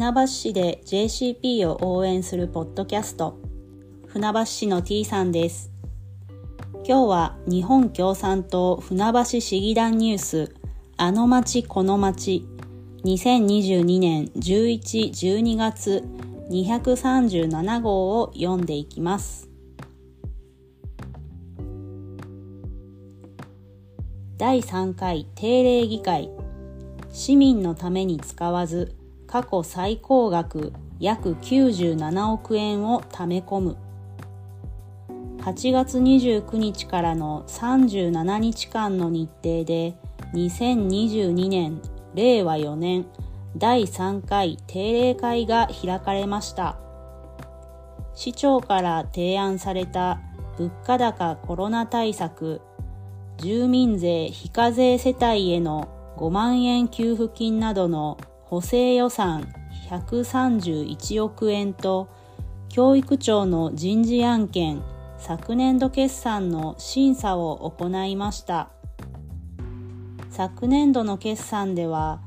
船橋市で JCP を応援するポッドキャスト。船橋市の T さんです。今日は日本共産党船橋市議団ニュース。あの町この町。2022年11、12月237号を読んでいきます。第3回定例議会。市民のために使わず過去最高額約97億円を貯め込む。8月29日からの37日間の日程で2022年令和4年第3回定例会が開かれました。市長から提案された物価高コロナ対策住民税非課税世帯への5万円給付金などの補正予算131億円と教育庁の人事案件昨年度決算の審査を行いました。昨年度の決算では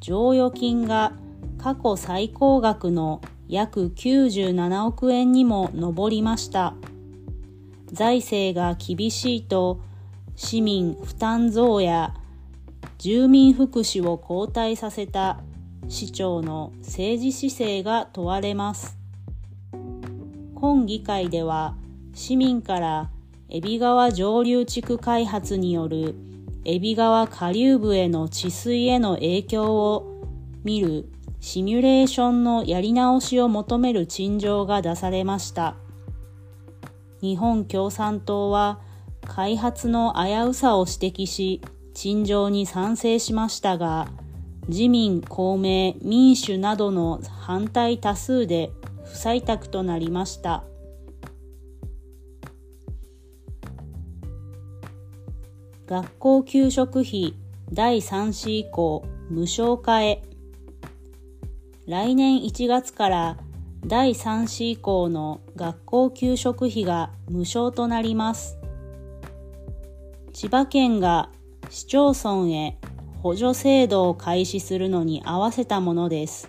剰余金が過去最高額の約97億円にも上りました。財政が厳しいと市民負担増や住民福祉を後退させた市長の政治姿勢が問われます。今議会では市民から海老川上流地区開発による海老川下流部への治水への影響を見るシミュレーションのやり直しを求める陳情が出されました。日本共産党は開発の危うさを指摘し、陳情に賛成しましたが、自民、公明、民主などの反対多数で不採択となりました。学校給食費第3子以降無償化へ来年1月から第3子以降の学校給食費が無償となります。千葉県が市町村へ補助制度を開始するのに合わせたものです。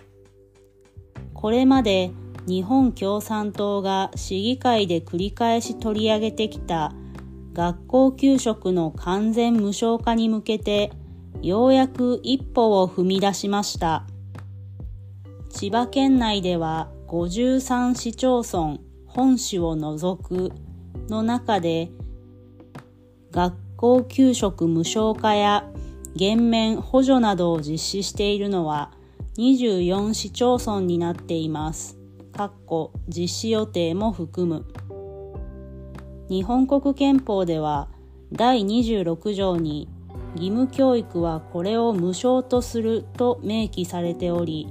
これまで日本共産党が市議会で繰り返し取り上げてきた学校給食の完全無償化に向けてようやく一歩を踏み出しました。千葉県内では53市町村本市を除くの中で学校給食無償化や減免補助などを実施しているのは24市町村になっています。かっこ実施予定も含む。日本国憲法では第26条に義務教育はこれを無償とすると明記されており、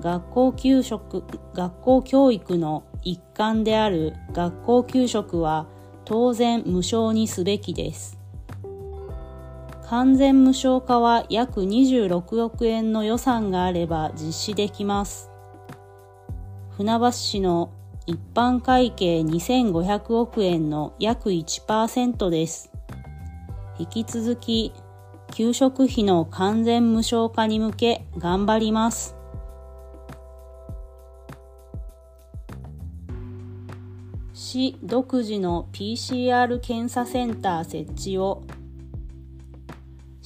学校給食、学校教育の一環である学校給食は当然無償にすべきです。完全無償化は約26億円の予算があれば実施できます。船橋市の一般会計2500億円の約1%です。引き続き、給食費の完全無償化に向け頑張ります。市独自の PCR 検査センター設置を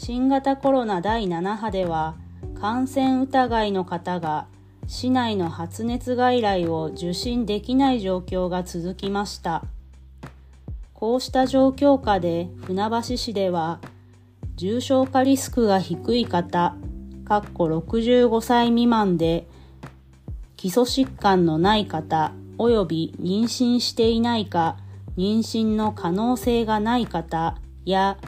新型コロナ第7波では感染疑いの方が市内の発熱外来を受診できない状況が続きました。こうした状況下で船橋市では重症化リスクが低い方、かっこ65歳未満で基礎疾患のない方及び妊娠していないか妊娠の可能性がない方や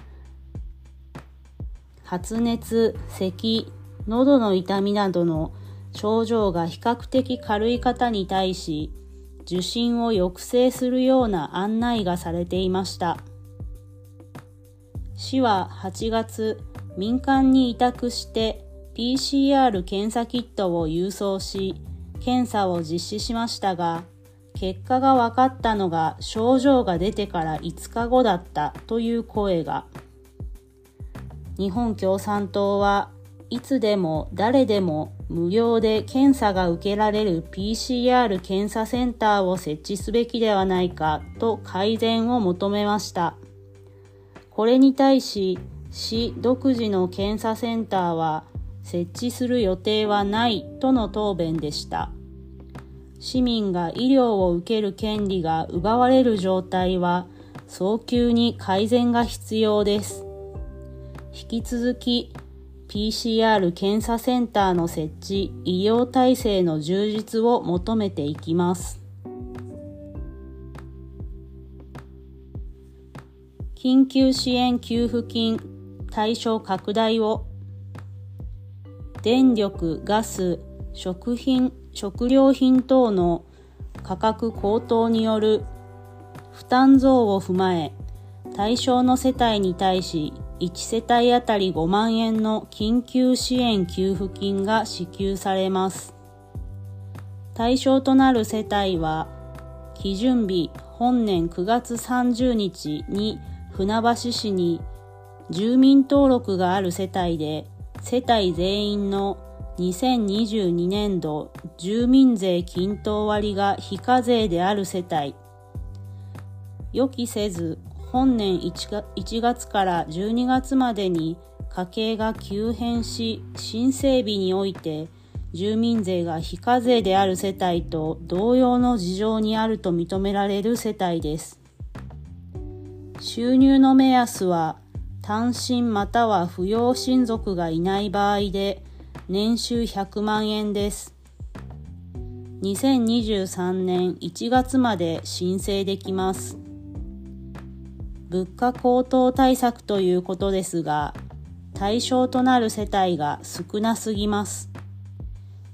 発熱、咳、喉の痛みなどの症状が比較的軽い方に対し、受診を抑制するような案内がされていました。市は8月、民間に委託して PCR 検査キットを郵送し、検査を実施しましたが、結果が分かったのが症状が出てから5日後だったという声が。日本共産党はいつでも誰でも無料で検査が受けられる PCR 検査センターを設置すべきではないかと改善を求めました。これに対し、市独自の検査センターは設置する予定はないとの答弁でした。市民が医療を受ける権利が奪われる状態は早急に改善が必要です。引き続き PCR 検査センターの設置、医療体制の充実を求めていきます。緊急支援給付金対象拡大を電力、ガス、食品、食料品等の価格高騰による負担増を踏まえ対象の世帯に対し1世帯当たり5万円の緊急支援給付金が支給されます。対象となる世帯は、基準日本年9月30日に船橋市に住民登録がある世帯で、世帯全員の2022年度住民税均等割が非課税である世帯、予期せず本年 1, 月から12月までに家計が急変し新整備において住民税が非課税である世帯と同様の事情にあると認められる世帯です。収入の目安は単身または扶養親族がいない場合で年収100万円です。2023年1月まで申請できます。物価高騰対策ということですが、対象となる世帯が少なすぎます。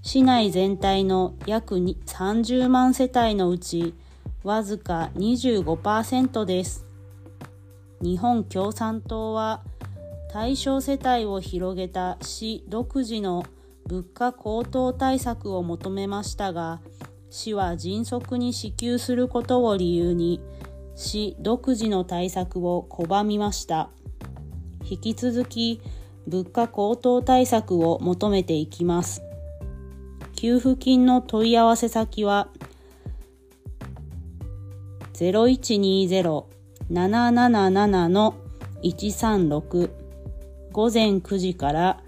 市内全体の約30万世帯のうち、わずか25%です。日本共産党は、対象世帯を広げた市独自の物価高騰対策を求めましたが、市は迅速に支給することを理由に、市独自の対策を拒みました。引き続き物価高騰対策を求めていきます。給付金の問い合わせ先は0120-777-136午前9時から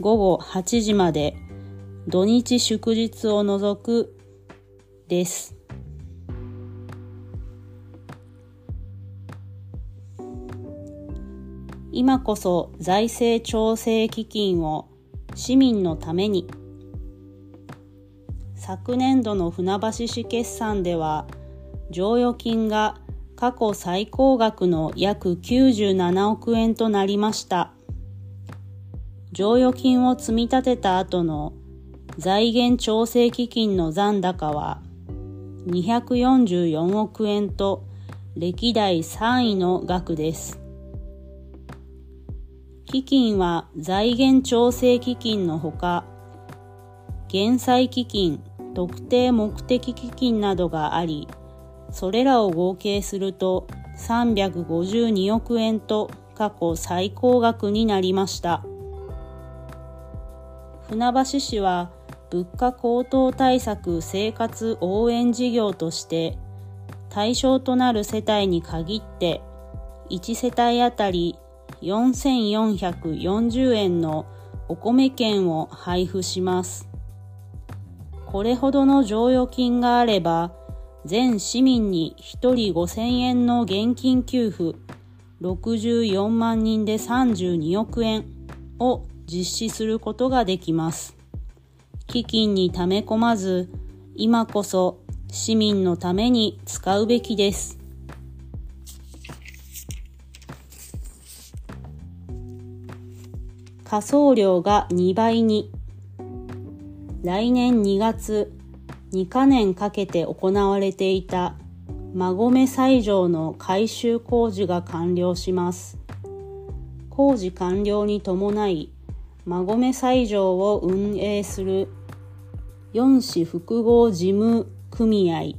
午後8時まで土日祝日を除くです。今こそ財政調整基金を市民のために。昨年度の船橋市決算では剰余金が過去最高額の約97億円となりました。剰余金を積み立てた後の財源調整基金の残高は244億円と歴代3位の額です。基金は財源調整基金のほか、減債基金、特定目的基金などがあり、それらを合計すると352億円と過去最高額になりました。船橋市は物価高騰対策生活応援事業として対象となる世帯に限って1世帯あたり4440円のお米券を配布します。これほどの剰余金があれば、全市民に1人5000円の現金給付64万人で32億円を実施することができます。基金に溜め込まず、今こそ市民のために使うべきです。仮送料が2倍に。来年2月2か年かけて行われていた馬込西条の改修工事が完了します。工事完了に伴い馬込西条を運営する4市複合事務組合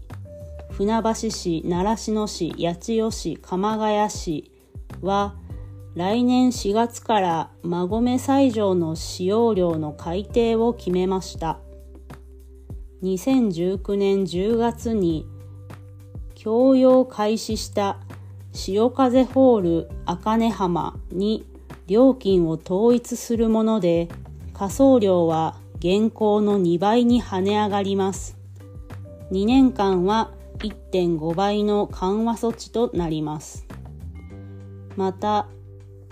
船橋市、習志野市、八千代市、鎌ヶ谷市は来年4月から馬込西条の使用料の改定を決めました。2019年10月に供用開始した潮風ホール茜浜に料金を統一するもので、仮送料は現行の2倍に跳ね上がります。2年間は1.5倍の緩和措置となります。また、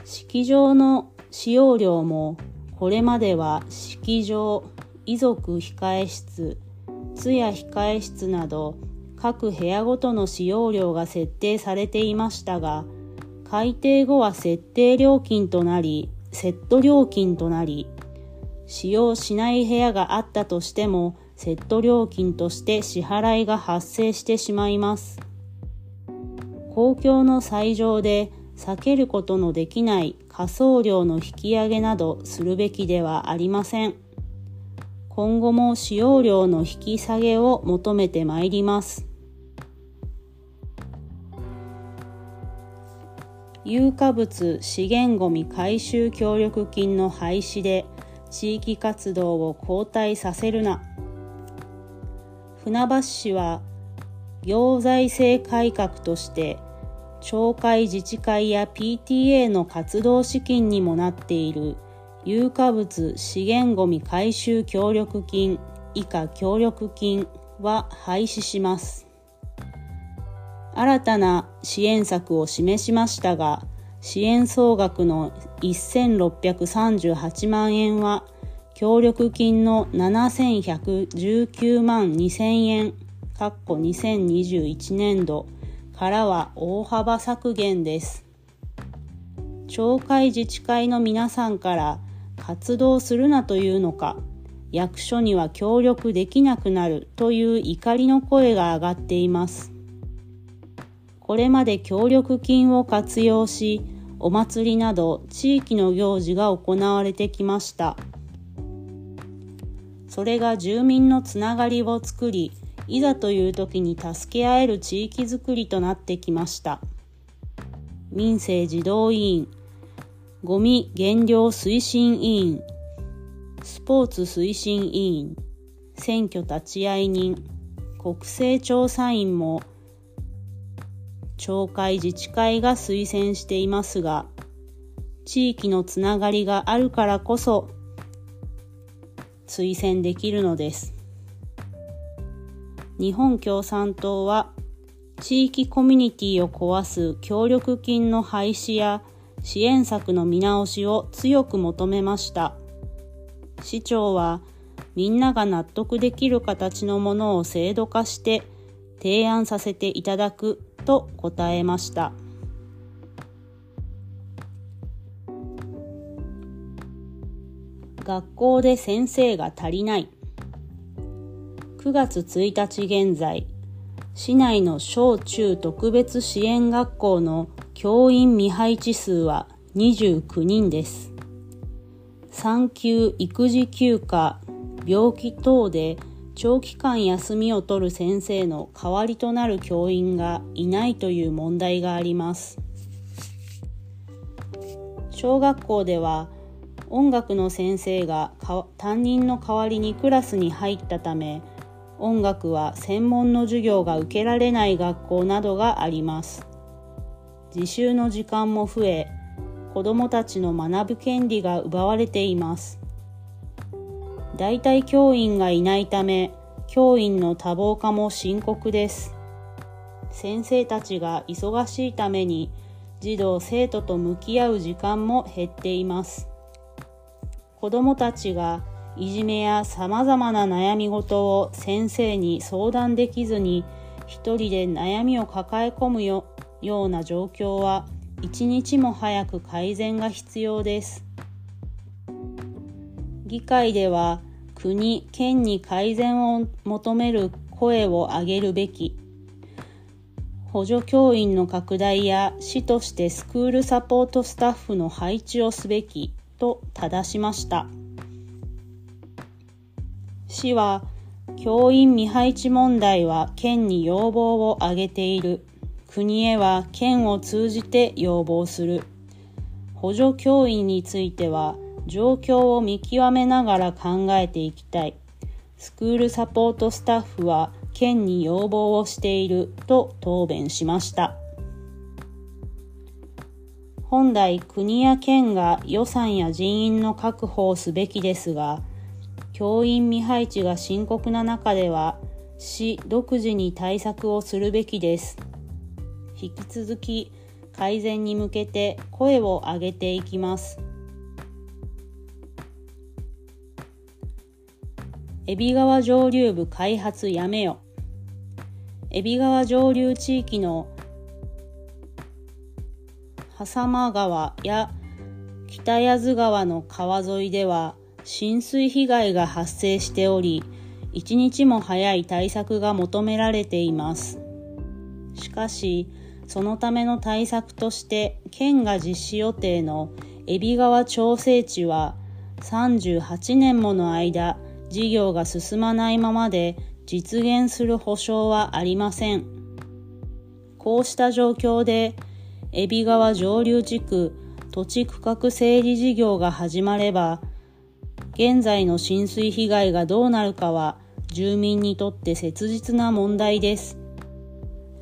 式場の使用料もこれまでは式場、遺族控え室、通夜控え室など各部屋ごとの使用料が設定されていましたが、改定後は設定料金となり、セット料金となり、使用しない部屋があったとしても、セット料金として支払いが発生してしまいます。公共の斎場で避けることのできない仮送料の引き上げなどするべきではありません。今後も使用量の引き下げを求めてまいります。有価物資源ごみ回収協力金の廃止で地域活動を後退させるな船橋市は行財政改革として町会自治会や PTA の活動資金にもなっている。有価物資源ごみ回収協力金。以下協力金は廃止します。新たな支援策を示しましたが、支援総額の1638万円は、協力金の7119万2000円、かっこ2021年度。からは大幅削減です。町会自治会の皆さんから活動するなというのか、役所には協力できなくなるという怒りの声が上がっています。これまで協力金を活用し、お祭りなど地域の行事が行われてきました。それが住民のつながりを作り、いざという時に助け合える地域づくりとなってきました。民政児童委員、ゴミ減量推進委員、スポーツ推進委員、選挙立会人、国政調査員も町会自治会が推薦していますが、地域のつながりがあるからこそ推薦できるのです。日本共産党は地域コミュニティを壊す協力金の廃止や支援策の見直しを強く求めました。市長はみんなが納得できる形のものを制度化して提案させていただくと答えました学校で先生が足りない9月1日現在市内の小中特別支援学校の教員未配置数は29人です産休育児休暇病気等で長期間休みを取る先生の代わりとなる教員がいないという問題があります。小学校では音楽の先生が担任の代わりにクラスに入ったため音楽は専門の授業が受けられない学校などがあります。自習の時間も増え子どもたちの学ぶ権利が奪われています。代替教員がいないため、教員の多忙化も深刻です。先生たちが忙しいために、児童生徒と向き合う時間も減っています。子どもたちがいじめや様々な悩み事を先生に相談できずに一人で悩みを抱え込むような状況は一日も早く改善が必要です。議会では国、県に改善を求める声を上げるべき。補助教員の拡大や市としてスクールサポートスタッフの配置をすべきと正しました。市は教員未配置問題は県に要望を挙げている。国へは県を通じて要望する。補助教員については状況を見極めながら考えていきたい。スクールサポートスタッフは県に要望をしていると答弁しました。本来国や県が予算や人員の確保をすべきですが、教員未配置が深刻な中では、市独自に対策をするべきです。引き続き改善に向けて声を上げていきます。海老川上流部開発やめよ。海老川上流地域の狭間川や北谷津川の川沿いでは浸水被害が発生しており、一日も早い対策が求められています。しかし、そのための対策として県が実施予定の海老川調整地は38年もの間事業が進まないままで実現する保証はありません。こうした状況で海老川上流地区土地区画整理事業が始まれば現在の浸水被害がどうなるかは住民にとって切実な問題です。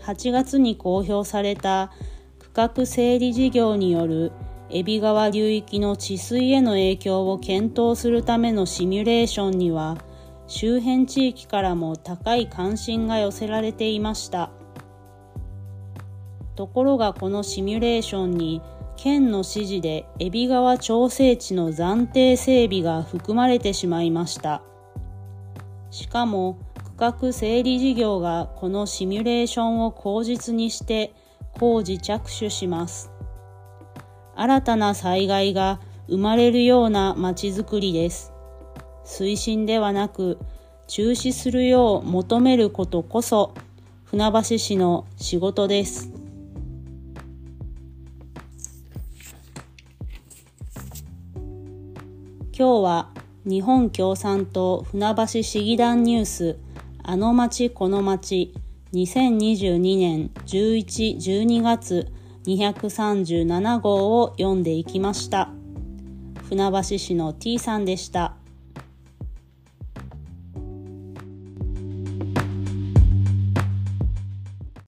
8月に公表された区画整理事業による海老川流域の治水への影響を検討するためのシミュレーションには周辺地域からも高い関心が寄せられていましたところがこのシミュレーションに県の指示で海老川調整地の暫定整備が含まれてしまいましたしかも区画整理事業がこのシミュレーションを口実にして工事着手します。新たな災害が生まれるようなまちづくりです。推進ではなく中止するよう求めることこそ船橋市の仕事です。今日は日本共産党船橋市議団ニュースあの町この町2022年11、12月237号を読んでいきました。船橋市の T さんでした。